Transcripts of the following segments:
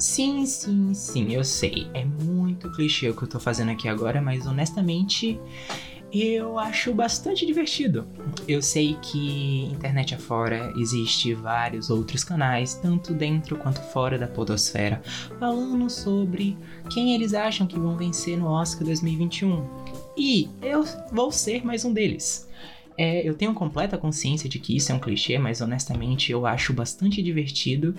Sim, sim, sim, eu sei. É muito clichê o que eu tô fazendo aqui agora, mas honestamente eu acho bastante divertido. Eu sei que internet afora existe vários outros canais, tanto dentro quanto fora da podosfera, falando sobre quem eles acham que vão vencer no Oscar 2021. E eu vou ser mais um deles. É, eu tenho completa consciência de que isso é um clichê, mas honestamente eu acho bastante divertido.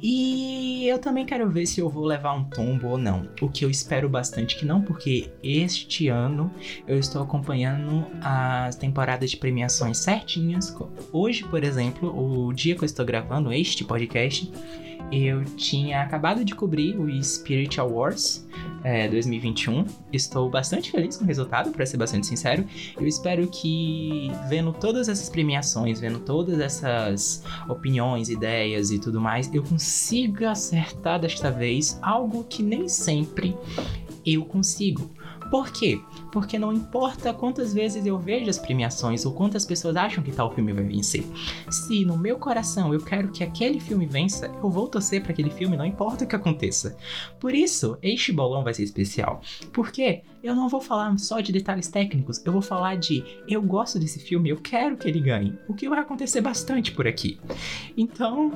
E eu também quero ver se eu vou levar um tombo ou não. O que eu espero bastante que não, porque este ano eu estou acompanhando as temporadas de premiações certinhas. Hoje, por exemplo, o dia que eu estou gravando este podcast, eu tinha acabado de cobrir o Spirit Awards é, 2021. Estou bastante feliz com o resultado, para ser bastante sincero. Eu espero que, vendo todas essas premiações, vendo todas essas opiniões, ideias e tudo mais, eu consiga acertar desta vez algo que nem sempre eu consigo. Por quê? Porque não importa quantas vezes eu vejo as premiações ou quantas pessoas acham que tal filme vai vencer. Se no meu coração eu quero que aquele filme vença, eu vou torcer para aquele filme, não importa o que aconteça. Por isso, este bolão vai ser especial. Porque eu não vou falar só de detalhes técnicos, eu vou falar de eu gosto desse filme, eu quero que ele ganhe. O que vai acontecer bastante por aqui. Então,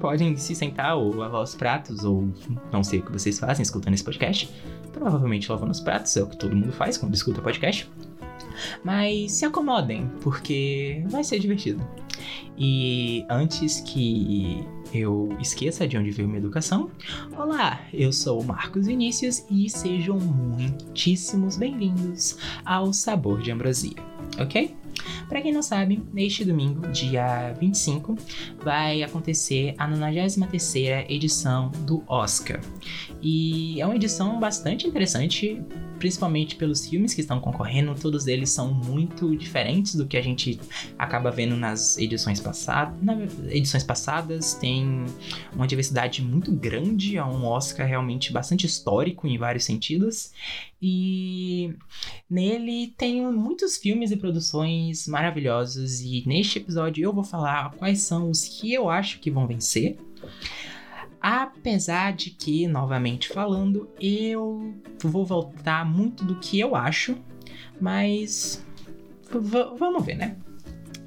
podem se sentar ou lavar os pratos, ou não sei o que vocês fazem escutando esse podcast provavelmente lavando os pratos, é o que todo mundo faz quando escuta podcast. Mas se acomodem, porque vai ser divertido. E antes que eu esqueça de onde veio minha educação, olá, eu sou o Marcos Vinícius e sejam muitíssimos bem-vindos ao Sabor de Ambrosia, ok? Para quem não sabe, neste domingo, dia 25, vai acontecer a 93ª edição do Oscar. E é uma edição bastante interessante, principalmente pelos filmes que estão concorrendo, todos eles são muito diferentes do que a gente acaba vendo nas edições passadas. Edições passadas tem uma diversidade muito grande, é um Oscar realmente bastante histórico em vários sentidos. E nele tem muitos filmes e produções maravilhosos e neste episódio eu vou falar quais são os que eu acho que vão vencer. Apesar de que, novamente falando, eu vou voltar muito do que eu acho, mas vamos ver, né?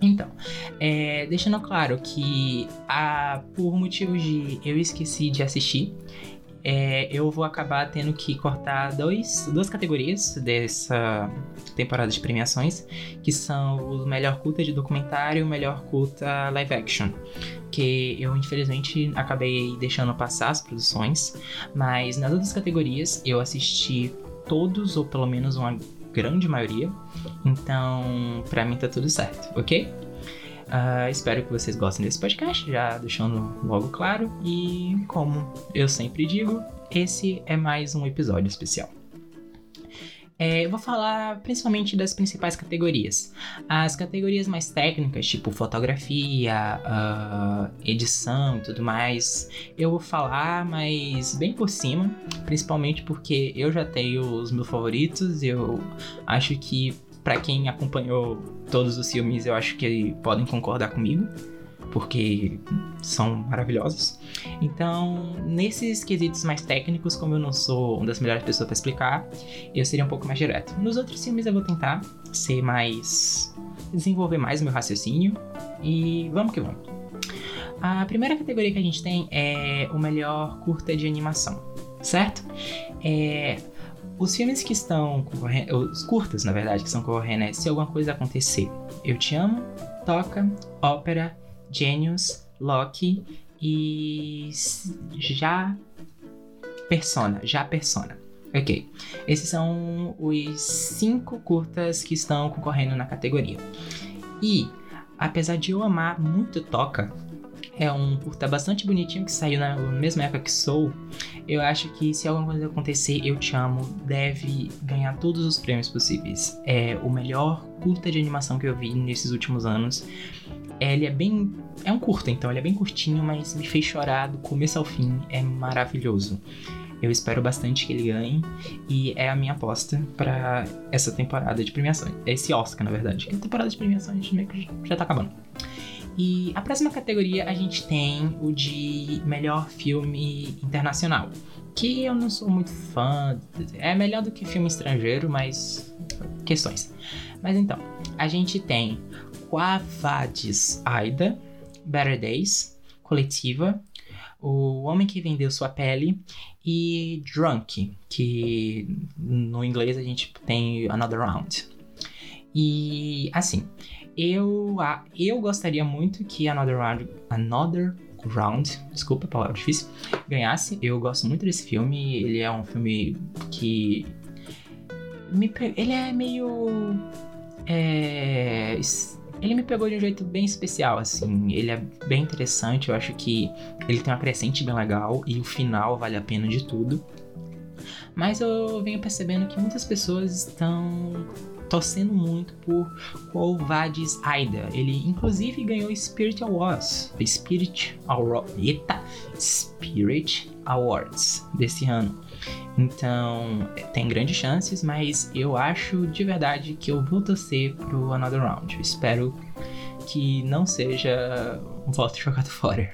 Então, é, deixando claro que a, por motivos de eu esqueci de assistir, é, eu vou acabar tendo que cortar dois, duas categorias dessa temporada de premiações, que são o melhor curta de documentário e o melhor curta live action. Que eu infelizmente acabei deixando passar as produções, mas nas outras categorias eu assisti todos, ou pelo menos uma grande maioria, então pra mim tá tudo certo, ok? Uh, espero que vocês gostem desse podcast, já deixando logo claro. E como eu sempre digo, esse é mais um episódio especial. É, eu vou falar principalmente das principais categorias. As categorias mais técnicas, tipo fotografia, uh, edição e tudo mais, eu vou falar, mas bem por cima, principalmente porque eu já tenho os meus favoritos. Eu acho que para quem acompanhou todos os filmes, eu acho que podem concordar comigo, porque são maravilhosos. Então, nesses quesitos mais técnicos, como eu não sou uma das melhores pessoas para explicar, eu seria um pouco mais direto. Nos outros filmes eu vou tentar ser mais desenvolver mais o meu raciocínio e vamos que vamos. A primeira categoria que a gente tem é o melhor curta de animação, certo? É, os filmes que estão concorrendo, os curtas, na verdade, que estão concorrendo é Se Alguma Coisa Acontecer, Eu Te Amo, Toca, Ópera, Genius, Loki e Já Persona, Já Persona. Ok, esses são os cinco curtas que estão concorrendo na categoria. E, apesar de eu amar muito Toca, é um curta bastante bonitinho que saiu na mesma época que Soul. Eu acho que se alguma coisa acontecer, Eu Te Amo deve ganhar todos os prêmios possíveis. É o melhor curta de animação que eu vi nesses últimos anos. Ele é bem. É um curta, então ele é bem curtinho, mas me fez chorar do começo ao fim. É maravilhoso. Eu espero bastante que ele ganhe e é a minha aposta para essa temporada de premiações. Esse Oscar, na verdade. Que a temporada de premiações meio que já tá acabando. E a próxima categoria a gente tem o de melhor filme internacional. Que eu não sou muito fã. É melhor do que filme estrangeiro, mas. questões. Mas então, a gente tem Quavadis Aida, Better Days, Coletiva, O Homem que Vendeu Sua Pele e Drunk, que no inglês a gente tem Another Round. E assim, eu, eu gostaria muito que Another Round, Another Round, desculpa, palavra difícil, ganhasse. Eu gosto muito desse filme. Ele é um filme que. Me, ele é meio. É, ele me pegou de um jeito bem especial, assim. Ele é bem interessante. Eu acho que ele tem uma crescente bem legal e o final vale a pena de tudo. Mas eu venho percebendo que muitas pessoas estão torcendo muito por Quo Aida. Ele inclusive ganhou Spirit Awards, Spirit Awards, eita, Spirit Awards desse ano. Então, tem grandes chances, mas eu acho de verdade que eu vou torcer pro Another Round. Eu espero que não seja um voto jogado fora.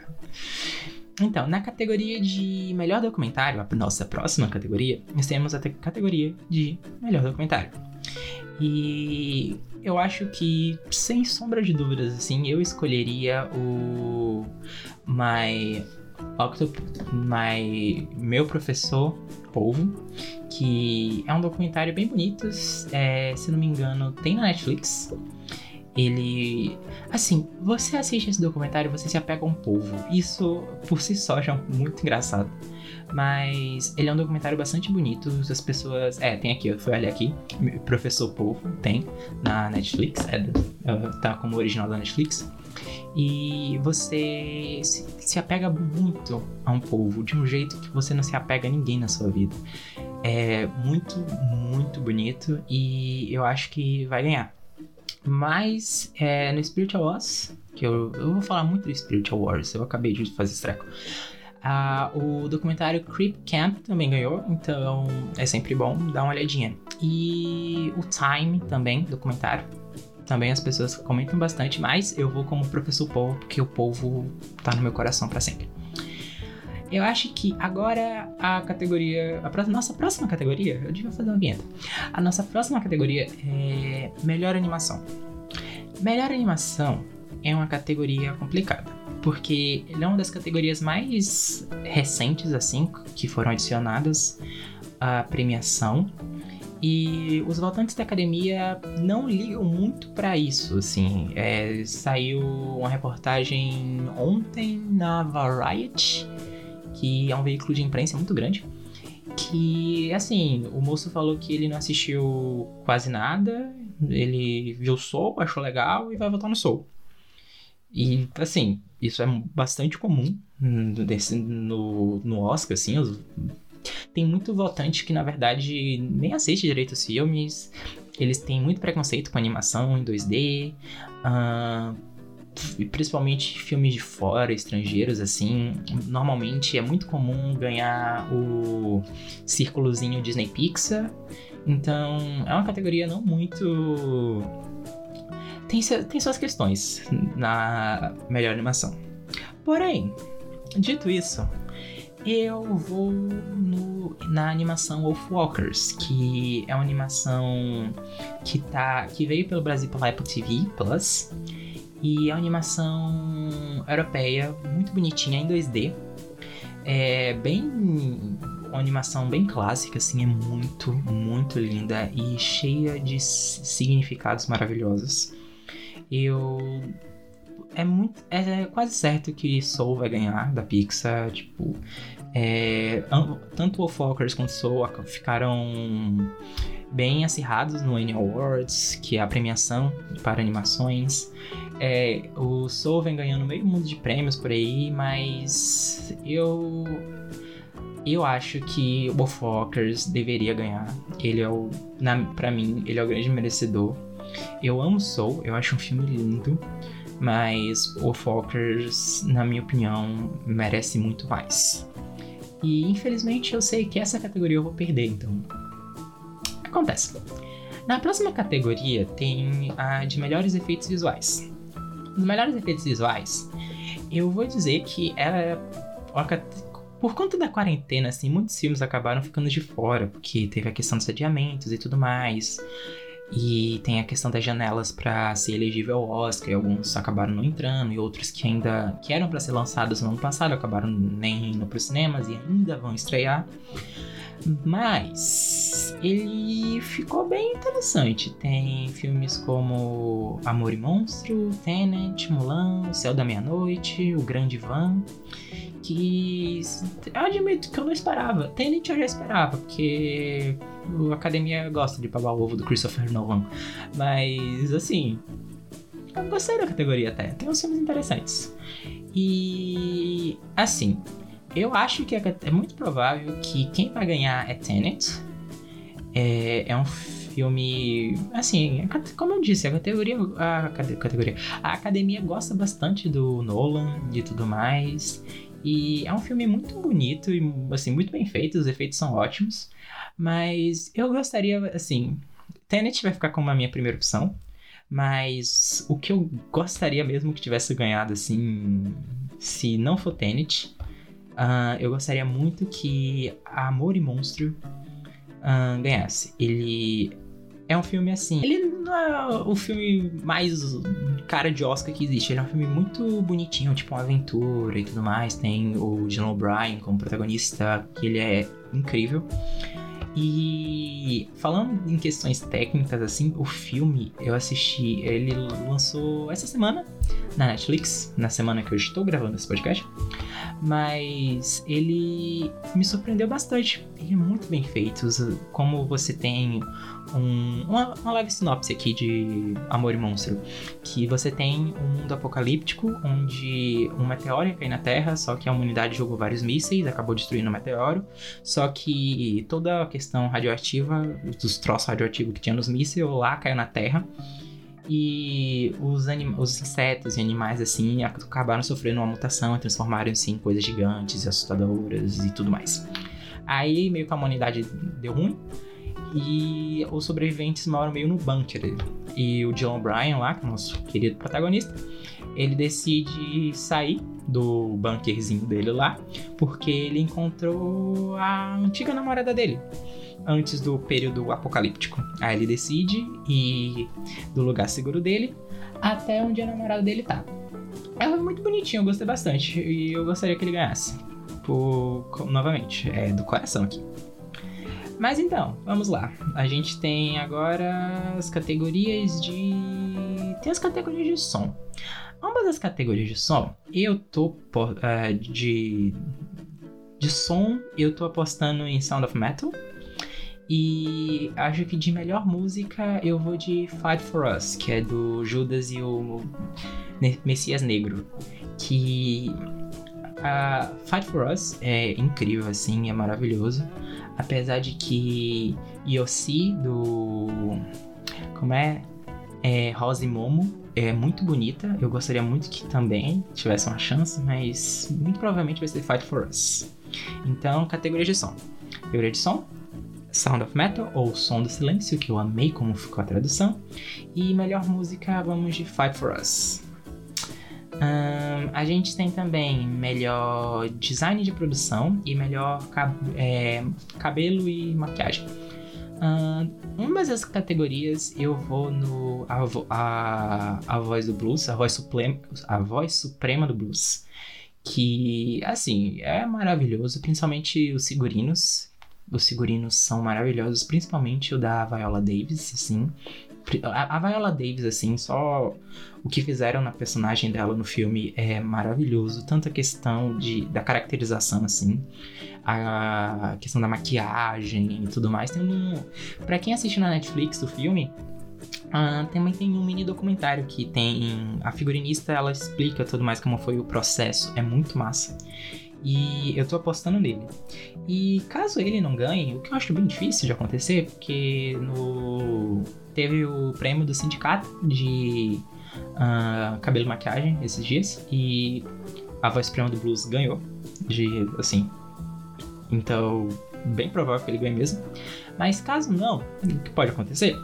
Então, na categoria de melhor documentário, a nossa próxima categoria, nós temos a categoria de melhor documentário. E eu acho que, sem sombra de dúvidas, assim, eu escolheria o My Octop My Meu Professor Polvo, que é um documentário bem bonito, é, se não me engano, tem na Netflix. Ele. Assim, você assiste esse documentário você se apega a um povo. Isso por si só já é muito engraçado. Mas ele é um documentário bastante bonito. As pessoas. É, tem aqui, eu fui olhar aqui. Professor Povo tem na Netflix. É, tá como original da Netflix. E você se, se apega muito a um povo de um jeito que você não se apega a ninguém na sua vida. É muito, muito bonito e eu acho que vai ganhar. Mas é, no Spiritual Wars, que eu, eu vou falar muito do Spiritual Wars, eu acabei de fazer esse treco. Ah, o documentário Creep Camp também ganhou, então é sempre bom dar uma olhadinha. E o Time também, documentário. Também as pessoas comentam bastante, mas eu vou como professor povo, porque o povo tá no meu coração para sempre. Eu acho que agora a categoria. A nossa próxima categoria. Eu devia fazer uma vinheta. A nossa próxima categoria é Melhor Animação. Melhor Animação é uma categoria complicada. Porque ele é uma das categorias mais recentes, assim, que foram adicionadas à premiação. E os votantes da academia não ligam muito para isso, assim. É, saiu uma reportagem ontem na Variety que é um veículo de imprensa muito grande. Que, assim, o moço falou que ele não assistiu quase nada, ele viu o Soul, achou legal e vai votar no Soul. E, assim, isso é bastante comum desse, no, no Oscar, assim, os, tem muito votante que, na verdade, nem assiste direito os filmes, eles têm muito preconceito com animação em 2D, uh, principalmente filmes de fora, estrangeiros, assim, normalmente é muito comum ganhar o círculozinho Disney Pixar. Então, é uma categoria não muito. Tem, tem suas questões na melhor animação. Porém, dito isso, eu vou no, na animação Wolfwalkers, que é uma animação que, tá, que veio pelo Brasil pela Apple TV Plus. E é uma animação europeia, muito bonitinha, em 2D. É bem. Uma animação bem clássica, assim, é muito, muito linda e cheia de significados maravilhosos. Eu. É muito. É quase certo que Soul vai ganhar da Pixar. Tipo. É, tanto o Focus quanto Soul ficaram bem acirrados no Annie Awards, que é a premiação para animações. É, o Soul vem ganhando meio mundo de prêmios por aí, mas eu eu acho que o Wolfwalkers deveria ganhar. Ele é o, na, pra mim, ele é o grande merecedor. Eu amo Soul, eu acho um filme lindo, mas o Wolfwalkers, na minha opinião, merece muito mais. E infelizmente eu sei que essa categoria eu vou perder, então. Acontece. Na próxima categoria tem a de melhores efeitos visuais. Os melhores efeitos visuais, eu vou dizer que ela é por conta da quarentena, assim, muitos filmes acabaram ficando de fora, porque teve a questão dos adiamentos e tudo mais. E tem a questão das janelas para ser elegível ao Oscar, e alguns acabaram não entrando, e outros que ainda que eram para ser lançados no ano passado acabaram nem indo para os cinemas e ainda vão estrear. Mas ele ficou bem interessante. Tem filmes como Amor e Monstro, Tenet, Mulan, O Céu da Meia-Noite, O Grande Van que eu admito que eu não esperava. Tenet eu já esperava, porque a academia gosta de pagar o ovo do Christopher Nolan. Mas, assim, eu gostei da categoria até. Tem uns filmes interessantes. E, assim, eu acho que é, é muito provável que quem vai ganhar é Tenet. É, é um filme. Assim, como eu disse, a categoria. A categoria. A academia gosta bastante do Nolan e tudo mais. E é um filme muito bonito e, assim, muito bem feito, os efeitos são ótimos. Mas eu gostaria, assim. Tenet vai ficar como a minha primeira opção. Mas o que eu gostaria mesmo que tivesse ganhado, assim, se não for Tenet, uh, eu gostaria muito que Amor e Monstro uh, ganhasse. Ele é um filme assim. Ele não é o filme mais cara de Oscar que existe. Ele é um filme muito bonitinho, tipo uma aventura e tudo mais. Tem o John O'Brien como protagonista, que ele é incrível. E falando em questões técnicas, assim, o filme eu assisti, ele lançou essa semana na Netflix, na semana que eu estou gravando esse podcast. Mas ele me surpreendeu bastante. Ele é muito bem feito. Como você tem um, uma, uma leve sinopse aqui de Amor e Monstro. Que você tem um mundo apocalíptico onde um meteoro ia cair na Terra, só que a humanidade jogou vários mísseis, acabou destruindo o meteoro. Só que toda a questão radioativa, dos troços radioativos que tinha nos mísseis, lá caiu na Terra. E os, os insetos e animais assim acabaram sofrendo uma mutação e transformaram-se em coisas gigantes, assustadoras e tudo mais. Aí meio que a humanidade deu ruim e os sobreviventes moram meio no bunker. E o John O'Brien lá, que é o nosso querido protagonista, ele decide sair do bunkerzinho dele lá, porque ele encontrou a antiga namorada dele antes do período apocalíptico. Aí ele decide ir do lugar seguro dele até onde a namorada dele tá. É muito bonitinha, eu gostei bastante e eu gostaria que ele ganhasse. Por, novamente, é do coração aqui. Mas então, vamos lá. A gente tem agora as categorias de. Tem as categorias de som. Ambas as categorias de som, eu tô uh, de. De som, eu tô apostando em Sound of Metal. E acho que de melhor música eu vou de Fight for Us, que é do Judas e o Messias Negro. Que a Fight for Us é incrível, assim, é maravilhoso. Apesar de que Yossi do. Como é? é Rose Momo é muito bonita. Eu gostaria muito que também tivesse uma chance, mas muito provavelmente vai ser Fight for Us. Então, categoria de som. Categoria de som, Sound of Metal ou Som do Silêncio, que eu amei como ficou a tradução. E melhor música, vamos de Fight for Us. Um, a gente tem também melhor design de produção e melhor cab é, cabelo e maquiagem. Um, uma das categorias eu vou no a, a, a voz do blues, a voz, suprema, a voz suprema do blues. Que, assim, é maravilhoso, principalmente os figurinos. Os figurinos são maravilhosos, principalmente o da Viola Davis, assim. A, Viola Davis, assim, só o que fizeram na personagem dela no filme é maravilhoso. Tanto a questão de, da caracterização, assim, a questão da maquiagem e tudo mais. Tem um. Pra quem assistiu na Netflix do filme, Uh, também tem um mini documentário que tem a figurinista, ela explica tudo mais como foi o processo, é muito massa. E eu tô apostando nele. E caso ele não ganhe, o que eu acho bem difícil de acontecer, porque no teve o prêmio do sindicato de uh, cabelo e maquiagem esses dias e a voz prêmio do blues ganhou de assim então bem provável que ele ganhe mesmo mas caso não o que pode acontecer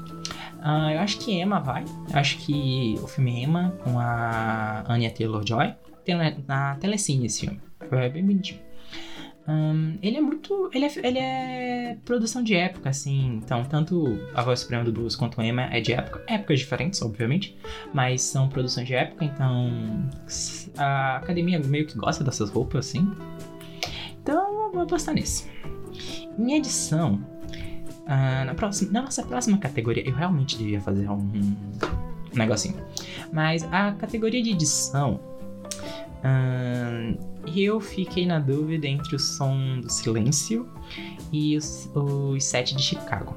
Uh, eu acho que Emma vai. Eu acho que o filme Emma, com a Anya Taylor-Joy, tem na, na Telecine esse filme. É bem bonitinho. Um, ele é muito. Ele é, ele é produção de época, assim. Então, tanto A Voz Suprema do Blues quanto Emma é de época. Épocas diferentes, obviamente. Mas são produções de época, então. A academia meio que gosta dessas roupas, assim. Então, eu vou apostar nesse. Em edição. Uh, na, próxima, na nossa próxima categoria, eu realmente devia fazer um, um negocinho. Mas a categoria de edição. Uh, eu fiquei na dúvida entre o som do silêncio e os, os sete de Chicago.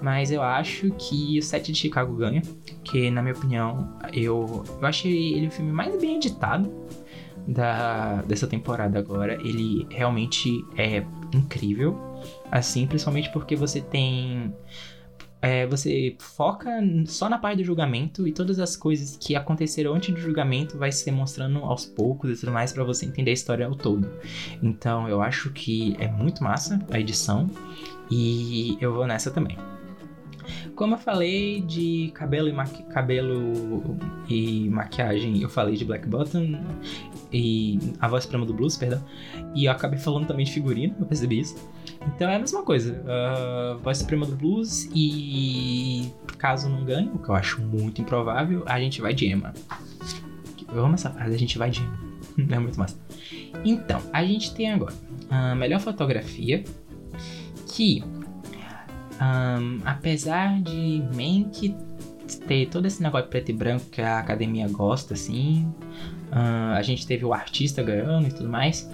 Mas eu acho que o set de Chicago ganha, que na minha opinião, eu, eu achei ele o filme mais bem editado da, dessa temporada agora. Ele realmente é incrível, assim, principalmente porque você tem é, você foca só na parte do julgamento e todas as coisas que aconteceram antes do julgamento vai se demonstrando aos poucos e tudo mais para você entender a história ao todo. Então eu acho que é muito massa a edição e eu vou nessa também. Como eu falei de cabelo e, maqui cabelo e maquiagem, eu falei de Black Bottom e a voz suprema do blues, perdão. E eu acabei falando também de figurino, eu percebi isso. Então é a mesma coisa. Uh, voz suprema do blues e caso não ganhe, o que eu acho muito improvável, a gente vai de Emma. Eu amo essa frase, a gente vai de Emma. é muito massa. Então, a gente tem agora a melhor fotografia que um, apesar de Mank ter todo esse negócio preto e branco que a academia gosta, assim, a gente teve o artista ganhando e tudo mais.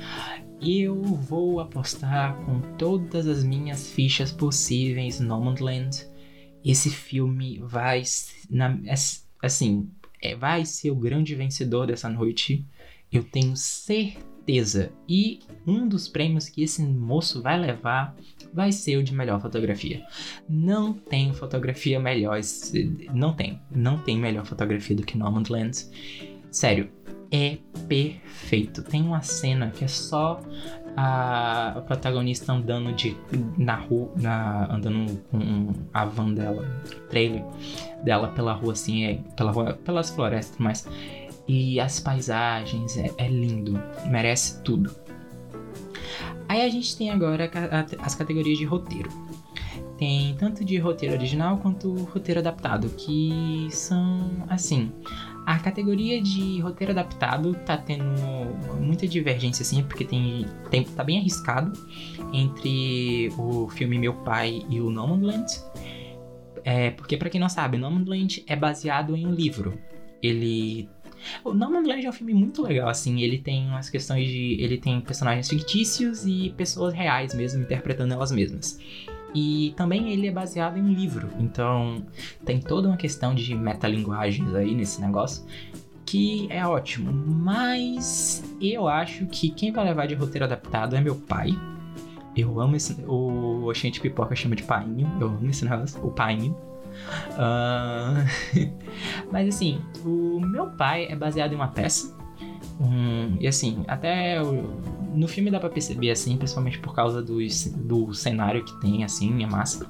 Eu vou apostar com todas as minhas fichas possíveis Nomadland. Esse filme vai, na, assim, é, vai ser o grande vencedor dessa noite. Eu tenho certeza. E um dos prêmios que esse moço vai levar vai ser o de melhor fotografia. Não tem fotografia melhor, não tem, não tem melhor fotografia do que Nomadland. Sério, é perfeito. Tem uma cena que é só a, protagonista andando de na rua, na, andando com a van dela, trailer dela pela rua assim, é, pela rua, pelas florestas, mas e as paisagens é, é lindo, merece tudo. Aí a gente tem agora as categorias de roteiro. Tem tanto de roteiro original quanto roteiro adaptado, que são assim. A categoria de roteiro adaptado tá tendo muita divergência, assim, porque tem, tem tá bem arriscado entre o filme Meu Pai e o Nomadland. É, porque, para quem não sabe, Nomadland é baseado em um livro. Ele o No Man's Land é um filme muito legal, assim. Ele tem umas questões de. Ele tem personagens fictícios e pessoas reais mesmo, interpretando elas mesmas. E também ele é baseado em um livro, então tem toda uma questão de metalinguagens aí nesse negócio que é ótimo. Mas eu acho que quem vai levar de roteiro adaptado é meu pai. Eu amo esse. O Oxente Pipoca chama de painho. Eu amo esse negócio, o painho. Uh... Mas assim, o meu pai é baseado em uma peça. E assim, até no filme dá pra perceber assim, principalmente por causa do, do cenário que tem, assim, é massa.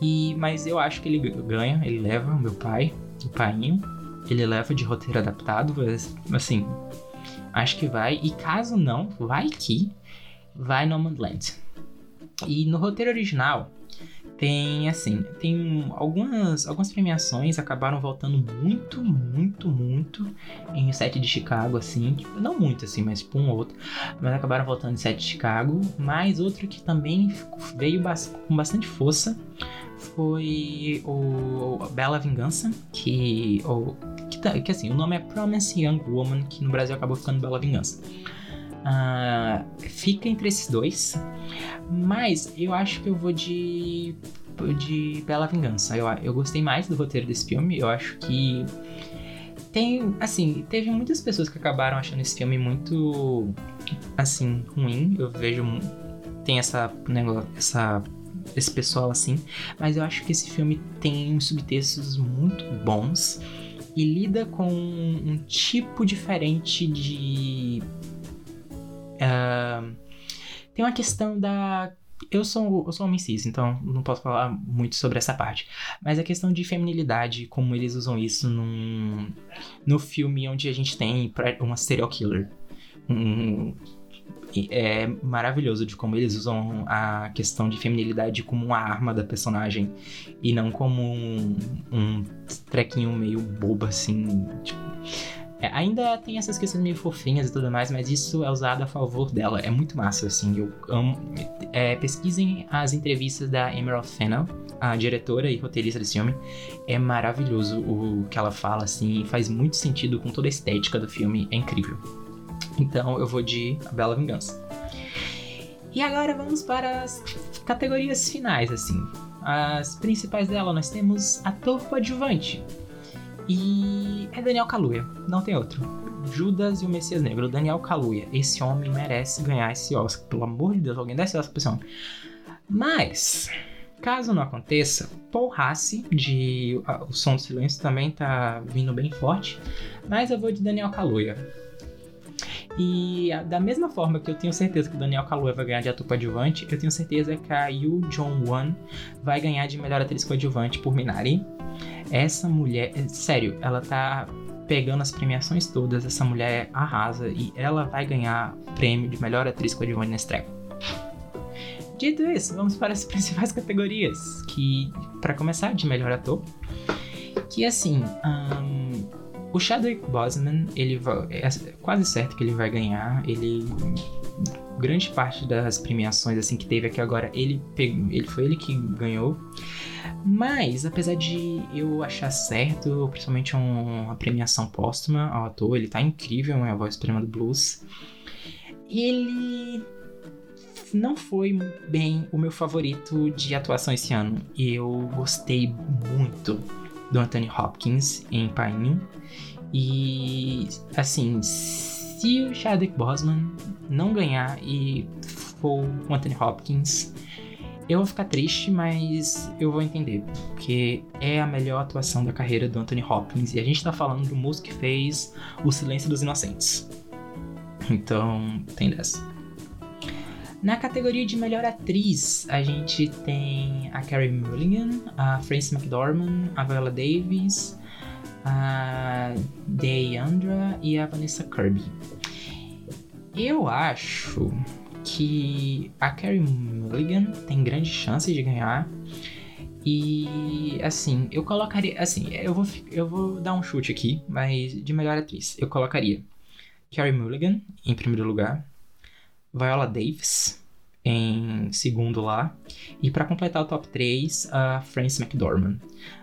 E, mas eu acho que ele ganha, ele leva o meu pai, o painho, ele leva de roteiro adaptado, assim, acho que vai. E caso não, vai que vai No Land. E no roteiro original, tem assim, tem algumas, algumas premiações acabaram voltando muito, muito, muito em set de Chicago, assim, tipo, não muito assim, mas tipo um outro, mas acabaram voltando em set de Chicago, mas outro que também veio com bastante força foi o Bela Vingança, que, ou, que, tá, que assim, o nome é Promise Young Woman, que no Brasil acabou ficando Bela Vingança. Uh, fica entre esses dois. Mas eu acho que eu vou de. de Bela Vingança. Eu, eu gostei mais do roteiro desse filme. Eu acho que. Tem. Assim, teve muitas pessoas que acabaram achando esse filme muito. Assim, ruim. Eu vejo. Tem essa. Negócio, essa esse pessoal assim, mas eu acho que esse filme tem subtextos muito bons e lida com um tipo diferente de Uh, tem uma questão da eu sou, eu sou homem cis, então não posso falar muito sobre essa parte. Mas a questão de feminilidade, como eles usam isso num, no filme onde a gente tem uma serial killer. Um, é maravilhoso de como eles usam a questão de feminilidade como uma arma da personagem e não como um, um trequinho meio bobo assim. Tipo, é, ainda tem essas questões meio fofinhas e tudo mais, mas isso é usado a favor dela. É muito massa, assim. Eu amo. É, pesquisem as entrevistas da Emerald Fennell, a diretora e roteirista desse filme. É maravilhoso o que ela fala, assim. Faz muito sentido com toda a estética do filme. É incrível. Então eu vou de A Bela Vingança. E agora vamos para as categorias finais, assim. As principais dela, nós temos ator coadjuvante. E é Daniel Kaluuya, não tem outro. Judas e o Messias Negro, Daniel Kaluuya. Esse homem merece ganhar esse Oscar. Pelo amor de Deus, alguém dá esse Oscar pra esse homem. Mas, caso não aconteça, Paul Hassi, de O Som do Silêncio, também tá vindo bem forte. Mas eu vou de Daniel Kaluuya. E da mesma forma que eu tenho certeza que o Daniel Kaluuya vai ganhar de ator coadjuvante, eu tenho certeza que a Yu Jong-won vai ganhar de melhor atriz coadjuvante por Minari. Essa mulher, é, sério, ela tá pegando as premiações todas, essa mulher arrasa e ela vai ganhar o prêmio de melhor atriz coadjuvante nesse treco. Dito isso, vamos para as principais categorias, que para começar de melhor ator, que assim, um, o Chadwick Boseman, ele vai, é quase certo que ele vai ganhar. Ele grande parte das premiações assim que teve aqui agora, ele pegou, ele foi ele que ganhou. Mas, apesar de eu achar certo, principalmente uma premiação póstuma ao ator, ele tá incrível, é a voz suprema do blues. Ele não foi bem o meu favorito de atuação esse ano. Eu gostei muito do Anthony Hopkins em Painho. E assim, se o Chadwick Boseman não ganhar e for o Anthony Hopkins, eu vou ficar triste, mas eu vou entender, porque é a melhor atuação da carreira do Anthony Hopkins e a gente tá falando do moço que fez O Silêncio dos Inocentes. Então, tem dessa. Na categoria de melhor atriz, a gente tem a Carey Mulligan, a Frances McDormand, a Viola Davis, a Deandra e a Vanessa Kirby. Eu acho que a Carey Mulligan tem grandes chances de ganhar. E assim, eu colocaria. Assim, eu vou, eu vou dar um chute aqui, mas de melhor atriz. Eu colocaria Carey Mulligan em primeiro lugar, Viola Davis em segundo lá, e para completar o top 3, a Frances McDormand.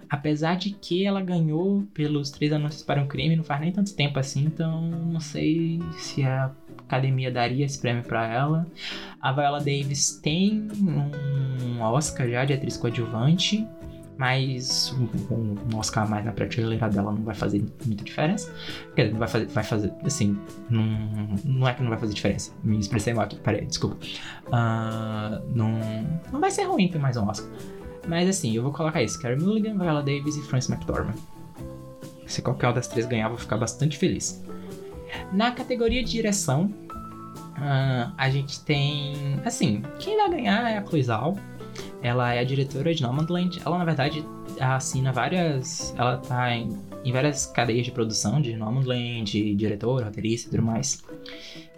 Apesar de que ela ganhou pelos três anúncios para um crime, não faz nem tanto tempo assim, então não sei se a academia daria esse prêmio para ela. A Viola Davis tem um Oscar já de atriz coadjuvante, mas um, Oscar mais na prateleira dela não vai fazer muita diferença. Quer dizer, vai fazer, vai fazer assim, não, não é que não vai fazer diferença. Me expressei mal aqui, peraí, desculpa. Uh, não, não vai ser ruim ter mais um Oscar. Mas assim, eu vou colocar isso: Carey Mulligan, Viola Davis e Frances McDormand. Se qualquer uma das três ganhar, eu vou ficar bastante feliz. Na categoria de direção, uh, a gente tem. Assim, quem vai ganhar é a Zhao. Ela é a diretora de Nomadland. Ela, na verdade, assina várias. Ela tá em, em várias cadeias de produção de Nomadland, de diretora, roteirista e tudo mais.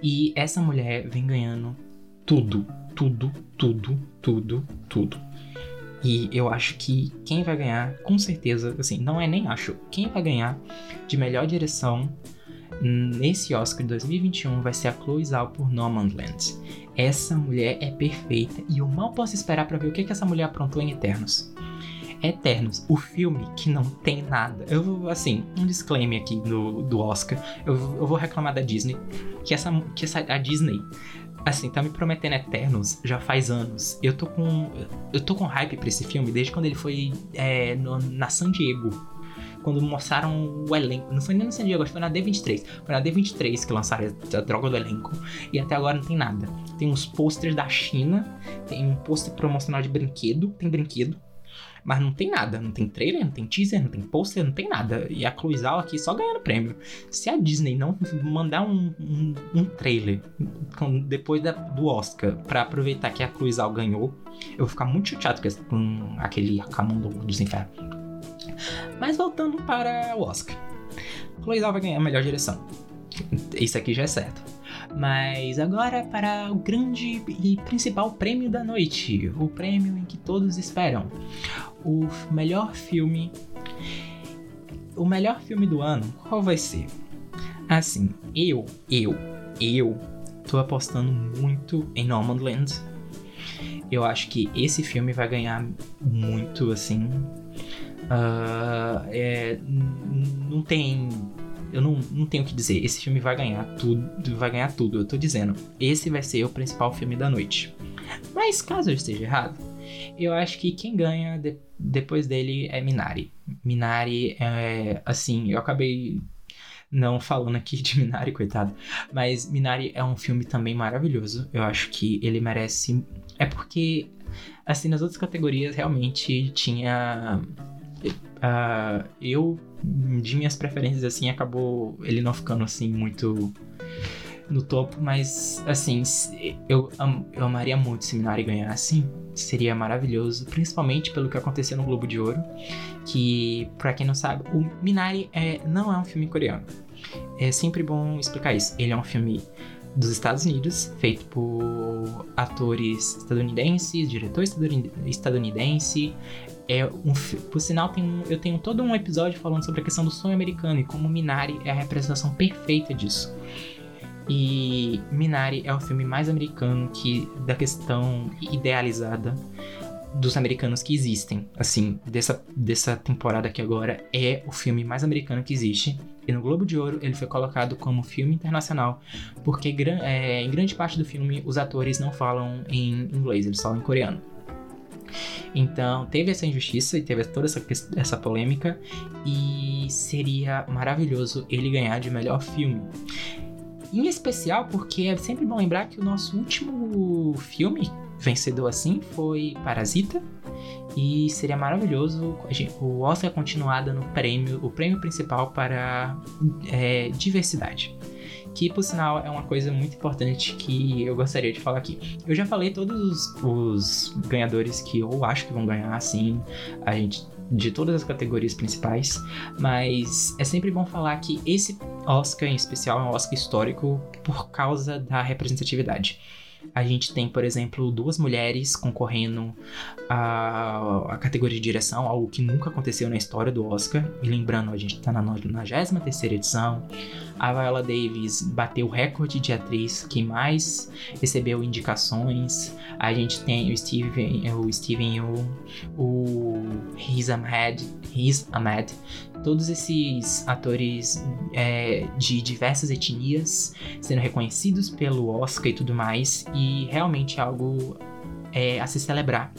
E essa mulher vem ganhando tudo, tudo, tudo, tudo, tudo. E eu acho que quem vai ganhar, com certeza, assim, não é nem acho, quem vai ganhar de melhor direção nesse Oscar de 2021 vai ser a Chloe Zhao por Nomadland. Essa mulher é perfeita e eu mal posso esperar para ver o que, que essa mulher aprontou em Eternos. Eternos, o filme que não tem nada. Eu assim, um disclaimer aqui do, do Oscar. Eu, eu vou reclamar da Disney. Que essa, que essa a Disney assim, tá me prometendo Eternos já faz anos. Eu tô com. Eu tô com hype pra esse filme desde quando ele foi é, no, na San Diego. Quando mostraram o elenco. Não foi nem na San Diego, acho que foi na D23. Foi na D23 que lançaram a droga do elenco. E até agora não tem nada. Tem uns posters da China. Tem um pôster promocional de brinquedo. Tem brinquedo. Mas não tem nada, não tem trailer, não tem teaser, não tem pôster, não tem nada. E a Zhao aqui só ganhando prêmio. Se a Disney não mandar um, um, um trailer depois da, do Oscar para aproveitar que a Zhao ganhou, eu vou ficar muito chateado com aquele Camundo dos Infernos. Mas voltando para o Oscar. Chloe Zhao vai ganhar a melhor direção. Isso aqui já é certo. Mas agora para o grande e principal prêmio da noite, o prêmio em que todos esperam, o melhor filme. O melhor filme do ano, qual vai ser? Assim, eu, eu, eu tô apostando muito em Nomadland. Eu acho que esse filme vai ganhar muito, assim. Uh, é, não tem eu não, não tenho o que dizer. Esse filme vai ganhar tudo, vai ganhar tudo. Eu tô dizendo, esse vai ser o principal filme da noite. Mas caso eu esteja errado, eu acho que quem ganha de, depois dele é Minari. Minari é assim, eu acabei não falando aqui de Minari, coitado, mas Minari é um filme também maravilhoso. Eu acho que ele merece. É porque, assim, nas outras categorias realmente tinha. Uh, eu de minhas preferências, assim, acabou ele não ficando, assim, muito no topo, mas, assim, eu, eu amaria muito se Minari ganhasse, seria maravilhoso, principalmente pelo que aconteceu no Globo de Ouro, que, para quem não sabe, o Minari é, não é um filme coreano. É sempre bom explicar isso. Ele é um filme dos Estados Unidos, feito por atores estadunidenses, diretor estadunidense, é um, por sinal, um, eu tenho todo um episódio falando sobre a questão do sonho americano e como Minari é a representação perfeita disso. E Minari é o filme mais americano que da questão idealizada dos americanos que existem. Assim, dessa, dessa temporada aqui agora é o filme mais americano que existe. E no Globo de Ouro ele foi colocado como filme internacional, porque é, em grande parte do filme os atores não falam em inglês, eles falam em coreano. Então, teve essa injustiça e teve toda essa, essa polêmica, e seria maravilhoso ele ganhar de melhor filme. Em especial porque é sempre bom lembrar que o nosso último filme vencedor assim foi Parasita. E seria maravilhoso o Oscar continuar dando prêmio, o prêmio principal para é, diversidade que por sinal é uma coisa muito importante que eu gostaria de falar aqui. Eu já falei todos os, os ganhadores que eu acho que vão ganhar, assim, a gente de todas as categorias principais, mas é sempre bom falar que esse Oscar em especial é um Oscar histórico por causa da representatividade. A gente tem, por exemplo, duas mulheres concorrendo à, à categoria de direção, algo que nunca aconteceu na história do Oscar. E lembrando, a gente está na 93 edição. A Viola Davis bateu o recorde de atriz que mais recebeu indicações. A gente tem o Steven, o Steven o, o Riz Ahmed, Riz Ahmed, todos esses atores é, de diversas etnias sendo reconhecidos pelo Oscar e tudo mais, e realmente é algo é, a se celebrar.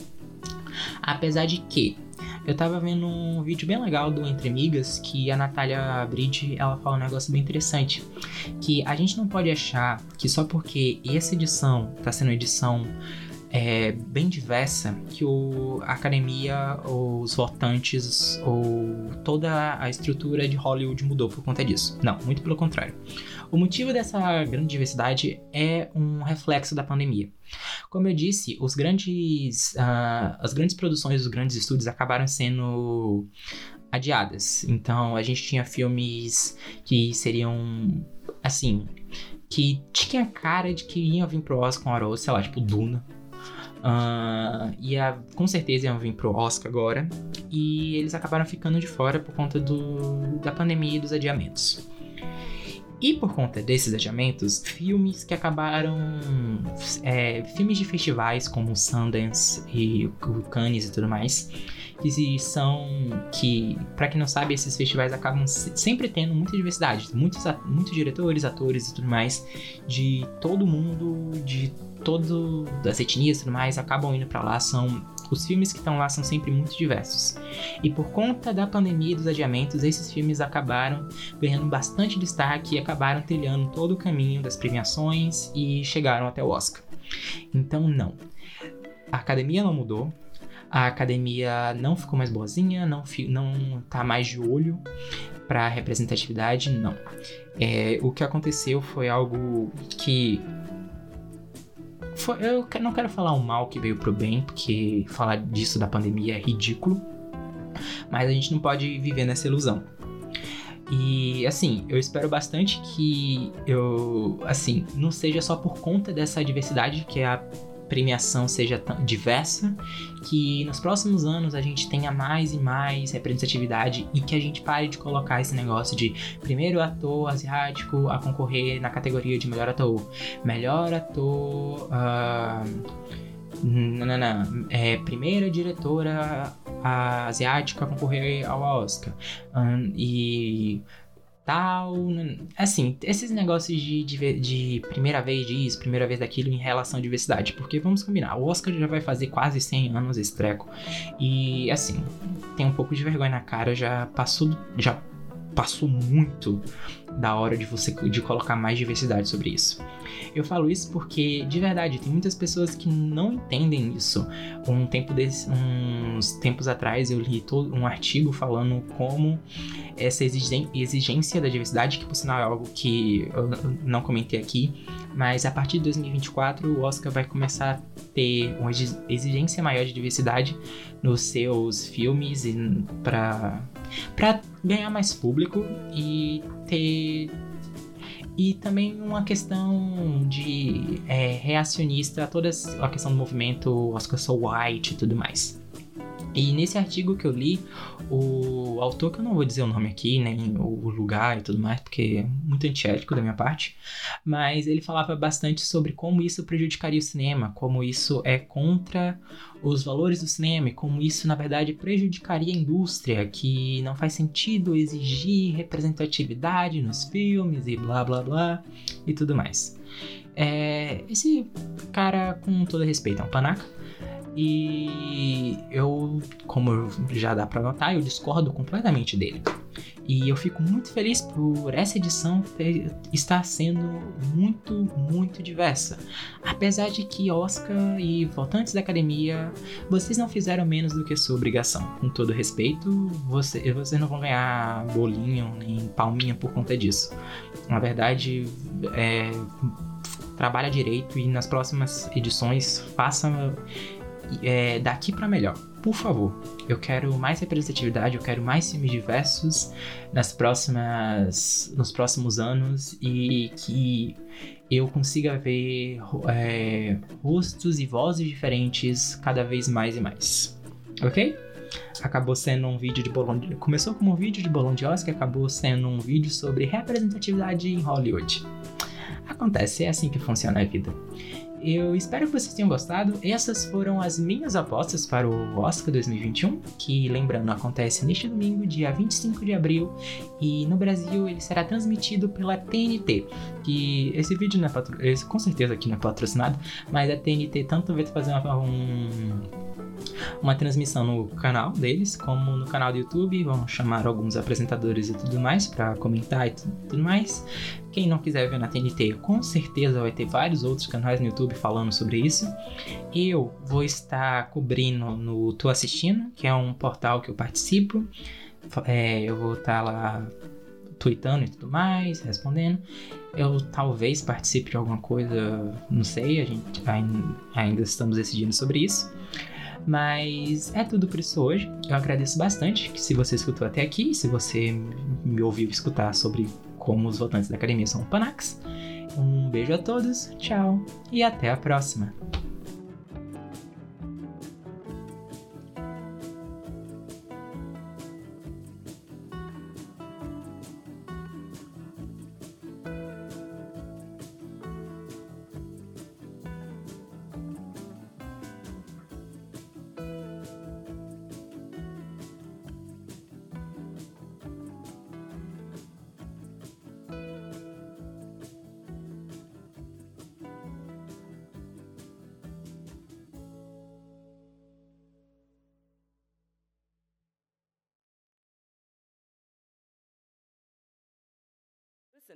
Apesar de que eu tava vendo um vídeo bem legal do Entre Migas que a Natália Bridge ela fala um negócio bem interessante. Que a gente não pode achar que só porque essa edição tá sendo edição é, bem diversa que o, a academia, os votantes ou toda a estrutura de Hollywood mudou por conta disso. Não, muito pelo contrário. O motivo dessa grande diversidade é um reflexo da pandemia. Como eu disse, os grandes, uh, as grandes produções, os grandes estúdios acabaram sendo adiadas. Então a gente tinha filmes que seriam assim que tinha cara de que iam vir pro Oscar ou sei lá, tipo Duna, Uh, com certeza iam vir pro Oscar agora. E eles acabaram ficando de fora por conta do, da pandemia e dos adiamentos. E por conta desses adiamentos, filmes que acabaram. É, filmes de festivais como Sundance e o Cannes e tudo mais, que são. que, para quem não sabe, esses festivais acabam sempre tendo muita diversidade. Muitos, muitos diretores, atores e tudo mais, de todo mundo, de todo das etnias e tudo mais acabam indo para lá são os filmes que estão lá são sempre muito diversos. E por conta da pandemia e dos adiamentos, esses filmes acabaram ganhando bastante destaque e acabaram trilhando todo o caminho das premiações e chegaram até o Oscar. Então, não. A academia não mudou, A academia não ficou mais boazinha, não, não tá mais de olho para representatividade, não. É, o que aconteceu foi algo que foi, eu não quero falar o mal que veio pro bem, porque falar disso da pandemia é ridículo. Mas a gente não pode viver nessa ilusão. E assim, eu espero bastante que eu, assim, não seja só por conta dessa diversidade que a premiação seja diversa, que nos próximos anos a gente tenha mais e mais representatividade e que a gente pare de colocar esse negócio de primeiro ator asiático a concorrer na categoria de melhor ator, melhor ator. Uh, não, não, não. É, primeira diretora asiática a concorrer ao Oscar. Um, e Assim, esses negócios de, de, de, primeira vez disso, primeira vez daquilo em relação à diversidade. Porque vamos combinar, o Oscar já vai fazer quase 100 anos esse treco. E assim, tem um pouco de vergonha na cara, já passou. Já passou muito da hora de você de colocar mais diversidade sobre isso. Eu falo isso porque, de verdade, tem muitas pessoas que não entendem isso. Um tempo desse, uns tempos atrás eu li todo um artigo falando como essa exigência da diversidade, que por sinal é algo que eu não comentei aqui, mas a partir de 2024 o Oscar vai começar a ter uma exigência maior de diversidade nos seus filmes para para ganhar mais público e ter e também uma questão de é, reacionista a toda a questão do movimento Oscar So White e tudo mais. E nesse artigo que eu li, o autor, que eu não vou dizer o nome aqui, nem o lugar e tudo mais, porque é muito antiético da minha parte, mas ele falava bastante sobre como isso prejudicaria o cinema, como isso é contra os valores do cinema e como isso, na verdade, prejudicaria a indústria, que não faz sentido exigir representatividade nos filmes e blá blá blá e tudo mais. É, esse cara, com todo respeito, é um panaca e eu, como já dá para notar, eu discordo completamente dele. E eu fico muito feliz por essa edição estar sendo muito, muito diversa. Apesar de que Oscar e votantes da academia, vocês não fizeram menos do que sua obrigação. Com todo respeito, você, vocês não vão ganhar bolinho nem palminha por conta disso. Na verdade, é, trabalha direito e nas próximas edições faça é, daqui para melhor. Por favor, eu quero mais representatividade, eu quero mais filmes diversos nas próximas, nos próximos anos e que eu consiga ver é, rostos e vozes diferentes cada vez mais e mais. Ok? Acabou sendo um vídeo de bolão de... Começou como um vídeo de bolão de Oscar, acabou sendo um vídeo sobre representatividade em Hollywood. Acontece, é assim que funciona a vida. Eu espero que vocês tenham gostado. Essas foram as minhas apostas para o Oscar 2021, que, lembrando, acontece neste domingo, dia 25 de abril, e no Brasil ele será transmitido pela TNT. Que esse vídeo não é patro... esse, com certeza aqui não é patrocinado, mas a TNT tanto vai fazer uma, um, uma transmissão no canal deles, como no canal do YouTube. Vamos chamar alguns apresentadores e tudo mais para comentar e tudo mais. Quem não quiser ver na TNT, com certeza vai ter vários outros canais no YouTube falando sobre isso. Eu vou estar cobrindo no Tô Assistindo, que é um portal que eu participo. É, eu vou estar lá tweetando e tudo mais, respondendo. Eu talvez participe de alguma coisa, não sei, a gente ainda estamos decidindo sobre isso. Mas é tudo por isso hoje. Eu agradeço bastante que se você escutou até aqui, se você me ouviu escutar sobre como os votantes da academia são panax. Um beijo a todos, tchau e até a próxima!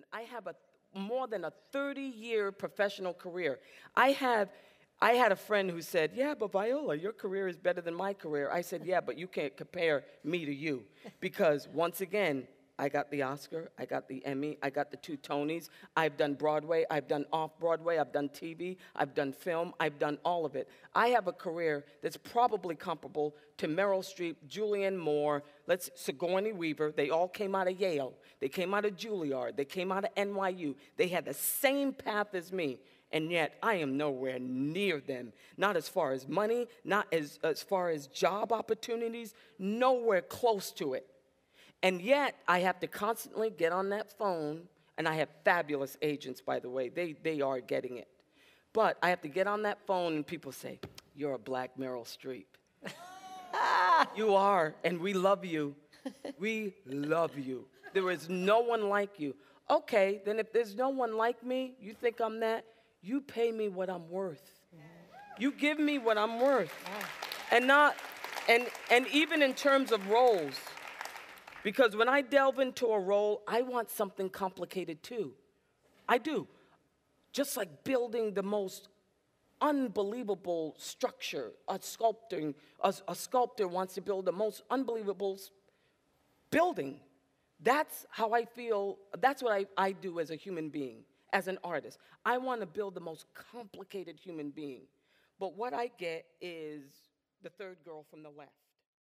Listen, I have a more than a 30 year professional career. I have I had a friend who said, Yeah, but Viola, your career is better than my career. I said, Yeah, but you can't compare me to you. Because once again, I got the Oscar, I got the Emmy, I got the two Tonys. I've done Broadway, I've done off Broadway, I've done TV, I've done film, I've done all of it. I have a career that's probably comparable to Meryl Streep, Julianne Moore, let's Sigourney Weaver. They all came out of Yale, they came out of Juilliard, they came out of NYU. They had the same path as me and yet I am nowhere near them. Not as far as money, not as, as far as job opportunities, nowhere close to it. And yet I have to constantly get on that phone, and I have fabulous agents, by the way, they, they are getting it. But I have to get on that phone, and people say, You're a black Meryl Streep. you are, and we love you. We love you. There is no one like you. Okay, then if there's no one like me, you think I'm that? you pay me what I'm worth. You give me what I'm worth. And not and and even in terms of roles. Because when I delve into a role, I want something complicated too. I do. Just like building the most unbelievable structure, a sculpting, a, a sculptor wants to build the most unbelievable building. That's how I feel, that's what I, I do as a human being as an artist. I want to build the most complicated human being. But what I get is the third girl from the left.